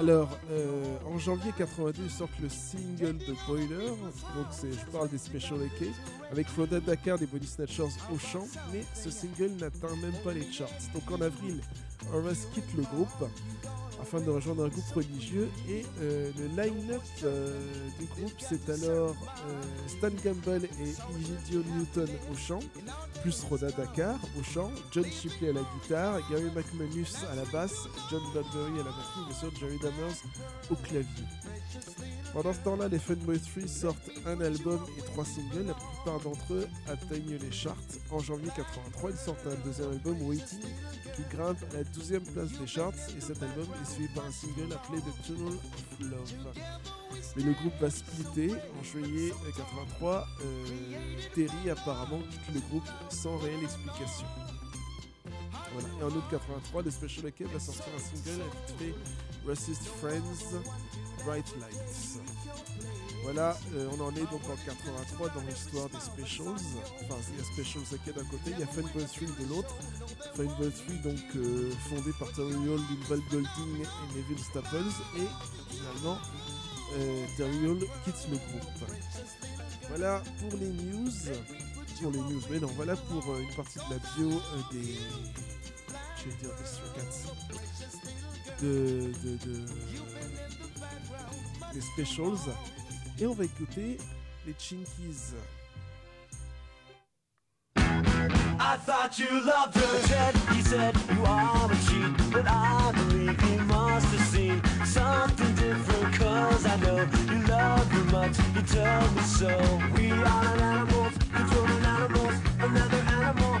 Alors, euh, en janvier 82, ils sortent le single de Boiler, donc je parle des Special AK, avec Floda Dakar des Body Snatchers au chant, mais ce single n'atteint même pas les charts. Donc en avril, Horace quitte le groupe afin de rejoindre un groupe religieux et euh, le line-up euh, du groupe c'est alors euh, Stan Gamble et Egidio Newton au chant, plus Rhoda Dakar au chant, John Shipley à la guitare, Gary McManus à la basse, John Bradbury à la batterie, et bien sûr Jerry Dammers au clavier. Pendant ce temps-là, les Funboy 3 sortent un album et trois singles. La plupart d'entre eux atteignent les charts. En janvier 83, ils sortent un deuxième album, Waiting, qui grimpe à la 12e place des charts. Et cet album est suivi par un single appelé The Tunnel of Love. Mais le groupe va splitter en juillet 83. Euh, Terry apparemment quitte le groupe sans réelle explication. Voilà. Et en août 83, The Special va sortir un single intitulé Racist Friends, Bright Lights. Voilà, euh, on en est donc en 83 dans l'histoire des Specials. Enfin, il y a Specials AK d'un côté, il y a Funboy 3 de l'autre. Funboy 3 donc euh, fondé par Terry Hall, Linval Golding et Neville Staples. Et finalement, euh, Terry Hall quitte le groupe. Voilà pour les news. Pour les news, mais non, voilà pour euh, une partie de la bio des. Je vais dire des Stray Cats. De. de, de des Specials. Et on va écouter les Chinkies. I thought you loved her. Ted, he said, you are a cheat. But I believe he must have seen something different. Cause I know you love her much. You told me so. We are animals, controlling animals. Another animal,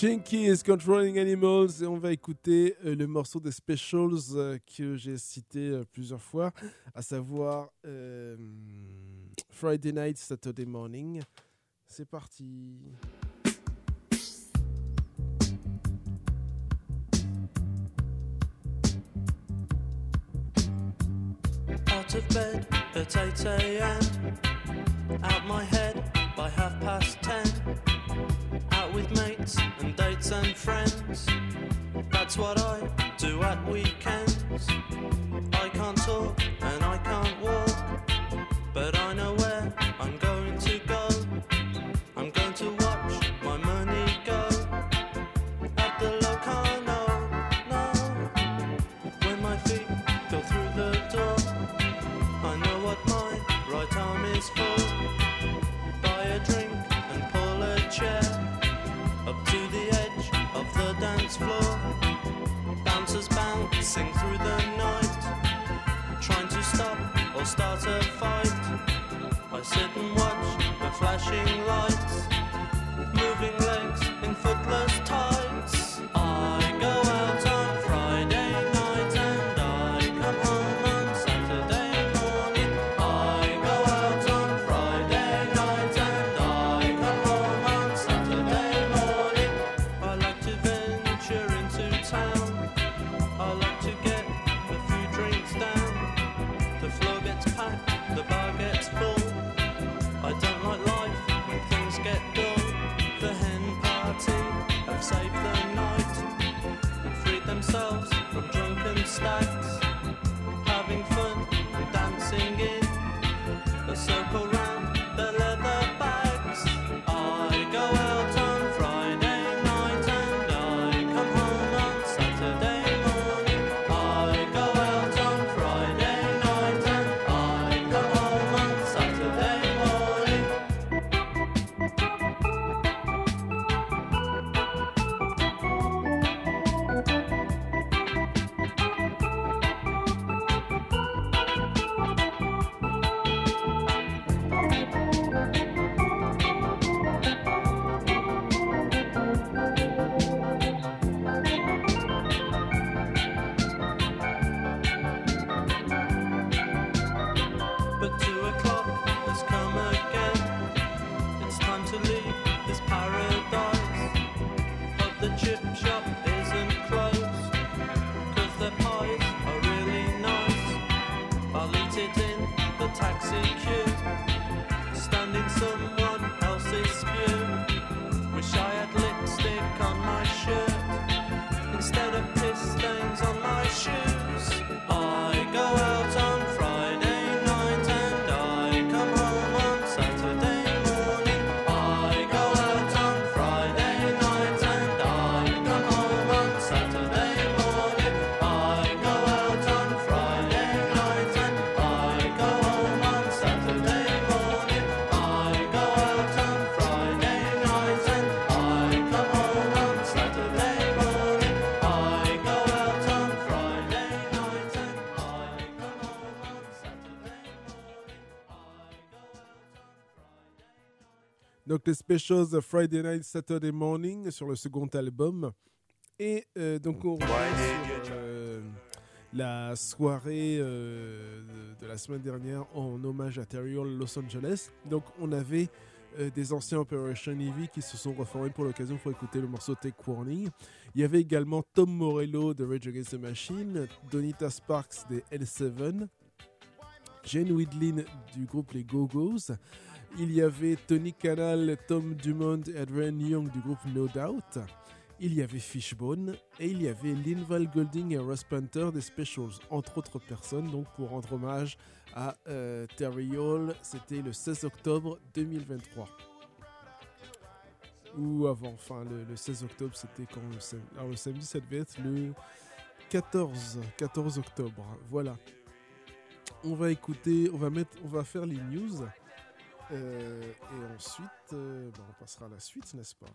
Chinky is Controlling Animals et on va écouter euh, le morceau des Specials euh, que j'ai cité euh, plusieurs fois, à savoir Friday Night, Saturday Morning. C'est parti. Out of bed at 8 a.m. Out my head by half past 10. out with mates and dates and friends. That's what I do at weekends. I can't talk and I can't walk, but I know where. dance floor. Dancers bouncing through the night, trying to stop or start a fight. I sit and watch the flashing lights. Les specials Friday Night, Saturday Morning sur le second album. Et euh, donc on revient sur euh, la soirée euh, de, de la semaine dernière en hommage à Terry Hall Los Angeles. Donc on avait des anciens Operation Ivy qui se sont reformés pour l'occasion pour écouter le morceau Take Warning. Il y avait également Tom Morello de Rage Against the Machine, Donita Sparks des L7, Jane Widlin du groupe Les Go-Go's. Il y avait Tony Canal, Tom Dumont et Adrian Young du groupe No Doubt. Il y avait Fishbone et il y avait Linval Golding et Russ Panther des Specials, entre autres personnes, donc pour rendre hommage à euh, Terry Hall. C'était le 16 octobre 2023. Ou avant, enfin le, le 16 octobre, c'était quand le samedi Alors le samedi, ça devait être le 14, 14 octobre. Voilà. On va écouter, on va mettre, on va faire les news. Euh, et ensuite, euh, bah, on passera à la suite, n'est-ce pas?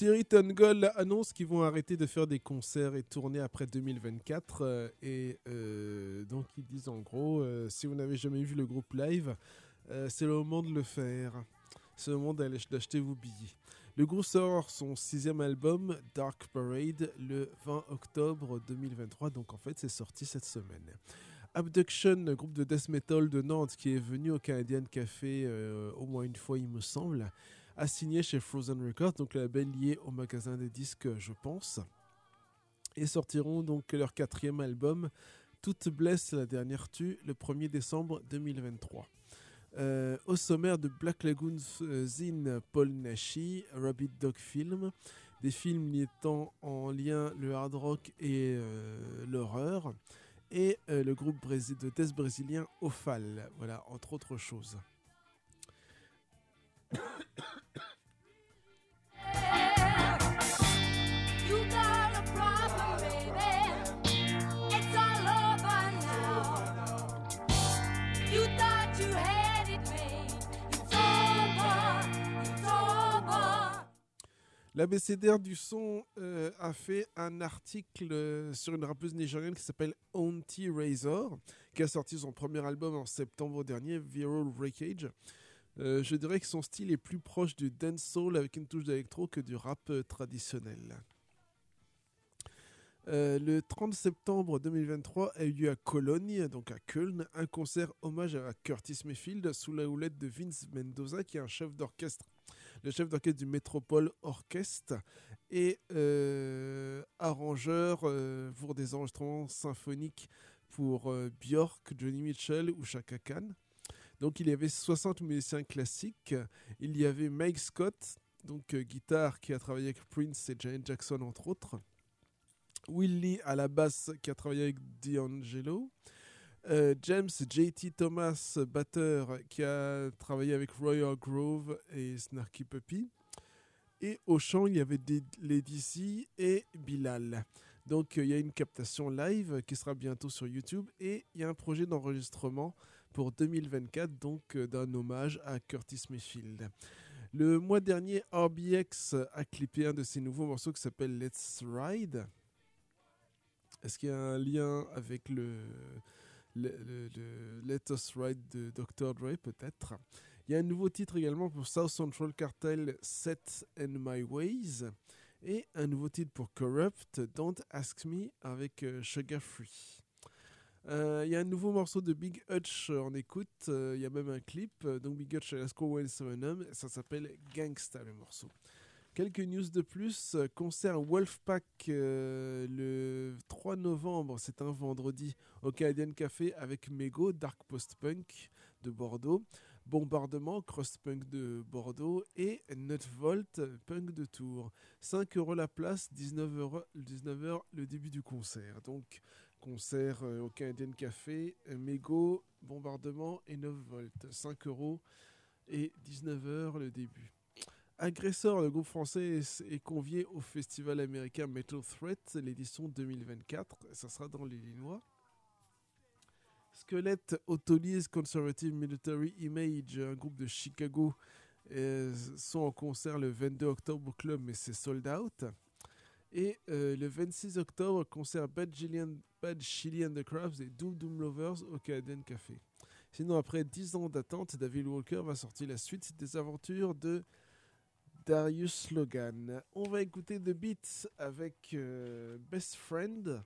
Siri Tungol annonce qu'ils vont arrêter de faire des concerts et tourner après 2024. euh, et euh, donc ils disent en gros, euh, si vous n'avez jamais vu le groupe live, c'est le moment de le faire. C'est le moment d'aller d'acheter vos billets. Le groupe sort son sixième album, Dark Parade, le 20 octobre 2023. Donc en fait, c'est sorti cette semaine. Abduction, groupe de death metal de Nantes qui est venu au Canadian Café au moins une fois, il me semble, a signé chez Frozen Records, donc le label lié au magasin des disques, je pense. Et sortiront donc leur quatrième album, Toute blesse, la dernière tue, le 1er décembre 2023. Euh, au sommaire de Black Lagoon euh, Zine, Paul Nashi, Rabbit Dog Film, des films liant en lien le hard rock et euh, l'horreur, et le groupe de death brésilien Ophal, voilà, entre autres choses. L'ABCDR du son euh, a fait un article euh, sur une rappeuse nigérienne qui s'appelle Auntie Razor, qui a sorti son premier album en septembre dernier, Viral Wreckage. Euh, je dirais que son style est plus proche du dancehall avec une touche d'électro que du rap euh, traditionnel. Euh, le 30 septembre 2023 a eu lieu à Cologne, donc à Köln, un concert hommage à Curtis Mayfield sous la houlette de Vince Mendoza, qui est un chef d'orchestre, le chef d'orchestre du Metropole Orchestre et arrangeur pour des enregistrements symphoniques pour Björk, Johnny Mitchell ou Chaka Khan. Donc il y avait 60 musiciens classiques. Il y avait Mike Scott, donc euh, guitare qui a travaillé avec Prince et Janet Jackson entre autres. Willie à la basse qui a travaillé avec D'Angelo. Euh, James JT Thomas, batteur qui a travaillé avec Royal Grove et Snarky Puppy. Et au chant, il y avait Lady C et Bilal. Donc euh, il y a une captation live qui sera bientôt sur YouTube et il y a un projet d'enregistrement pour 2024, donc euh, d'un hommage à Curtis Mayfield. Le mois dernier, RBX a clippé un de ses nouveaux morceaux qui s'appelle Let's Ride. Est-ce qu'il y a un lien avec le, le, le- le Let Us Ride de Dr. Dre Peut-être? Il y a un nouveau titre également pour South Central Cartel, Set and My Ways. Et un nouveau titre pour Corrupt, Don't Ask Me, avec euh, Sugar Free. Euh, Il y a un nouveau morceau de Big Hutch en écoute. euh, Il y a même un clip. euh, donc Big Hutch et Lasco Sevenum. Ça s'appelle Gangsta le morceau. Quelques news de plus. euh, Concert Wolfpack euh, le 3 novembre. C'est un vendredi au Canadian Café avec Mego, Dark Post-Punk de Bordeaux. Bombardement, Cross-Punk de Bordeaux et Nutvolt, Punk de Tours. 5 euros la place, 19 euros 19 heures le début du concert. Donc Concert euh, au Canadian Café, euh, Mégo, Bombardement et 9 volts. 5 euros et 19h le début. Agressor, le groupe français est convié au festival américain Metal Threat, l'édition 2024. Ça sera dans l'Illinois. Squelette, Autolise Conservative Military Image, un groupe de Chicago, euh, sont en concert le 22 octobre au club, mais c'est sold out. Et le 26 octobre, concert Bad Gillian Bad Chili and the Crabs et Doom Doom Lovers au Canadian Café. Sinon, après 10 ans d'attente, David Walker va sortir la suite des aventures de Darius Logan. On va écouter The Beats avec euh, Best Friend.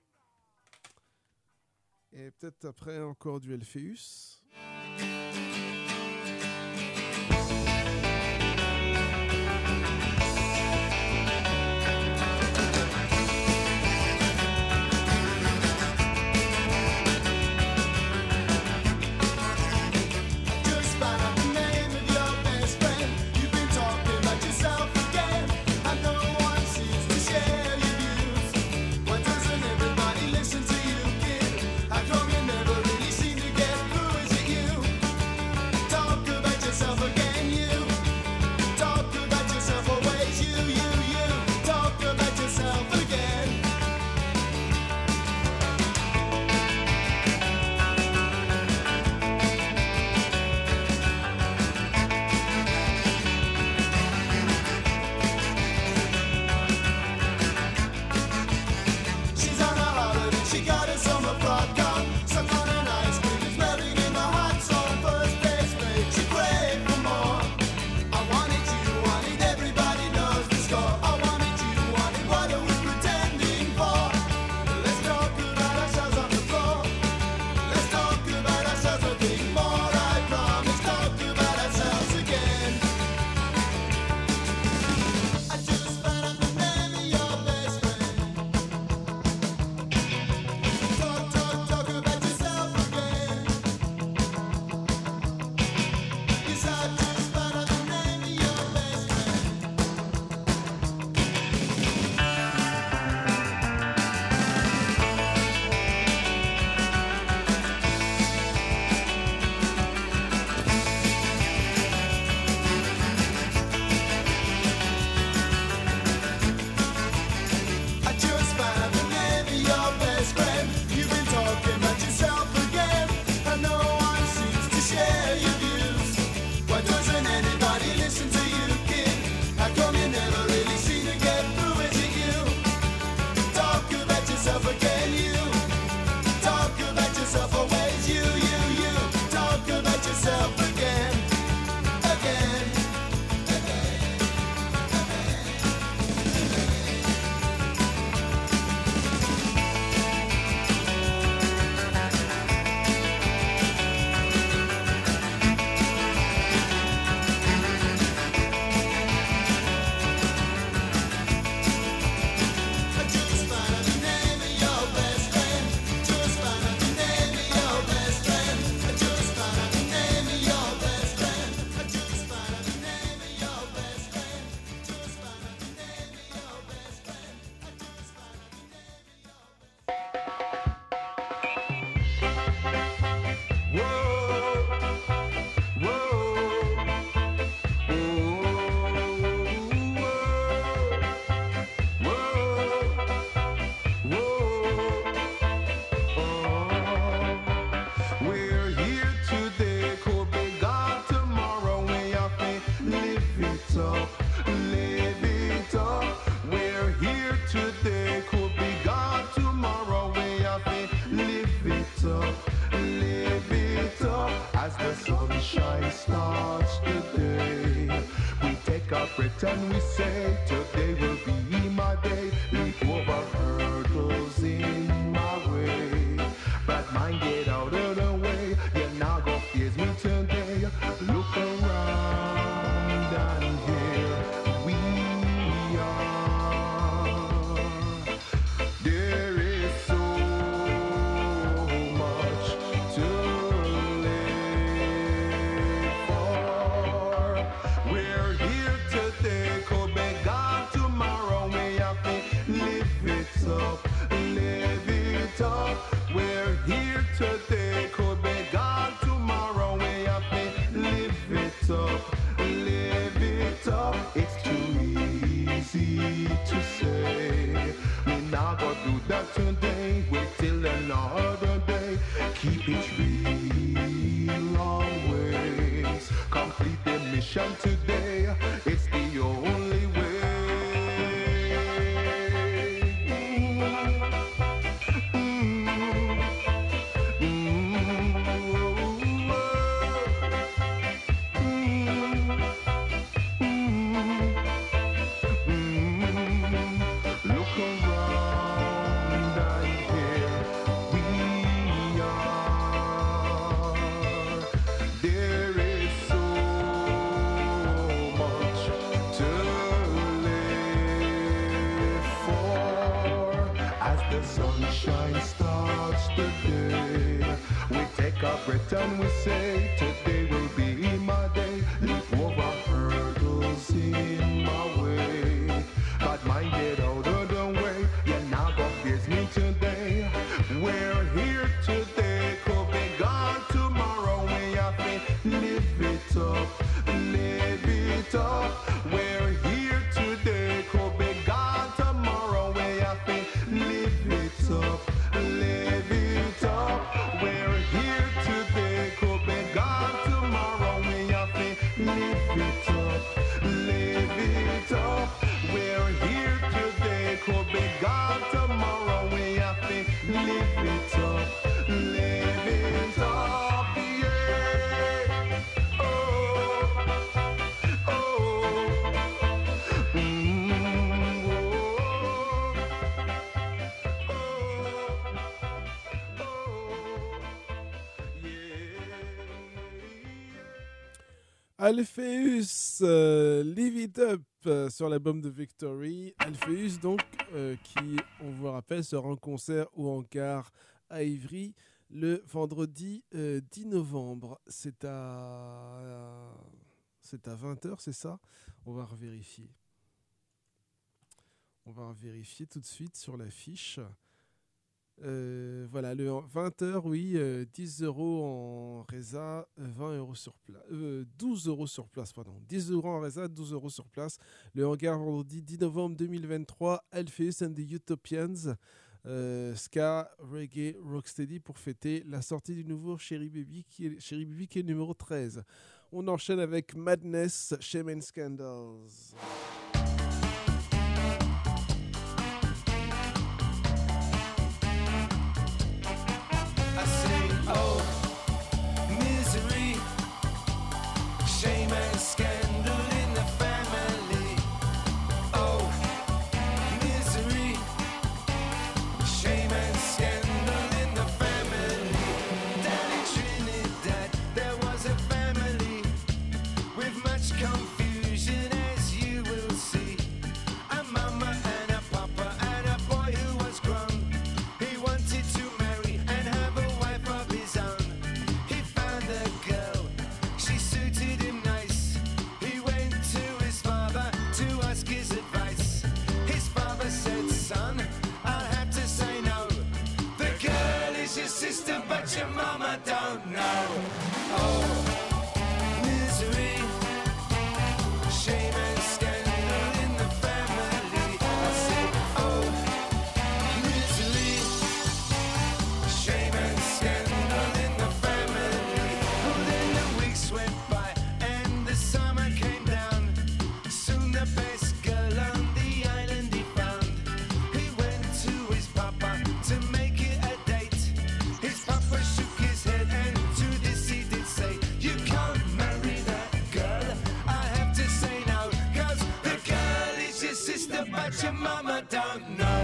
Et peut-être après encore du Elpheus. regret and we say today will be my day. Alpheus, euh, Live It Up euh, sur l'album de Victory. Alpheus, donc, euh, qui, on vous rappelle, sera en concert ou en car à Ivry le vendredi 10 novembre. C'est à, à 20h, c'est ça? On va revérifier. On va vérifier tout de suite sur la fiche. Euh, voilà, le 20h, oui, euh, 10 euros en Reza, euh, 20 euros sur place. Euh, 12 euros sur place, pardon. 10 euros en Reza, 12 euros sur place. Le hangar vendredi 10 novembre 2023, Alpheus and the Utopians. Euh, ska, reggae, rocksteady pour fêter la sortie du nouveau Cherry Baby qui est, Cherry Baby qui est numéro 13. On enchaîne avec Madness, Shaman Scandals. sister, but your mama don't know. your mama don't know.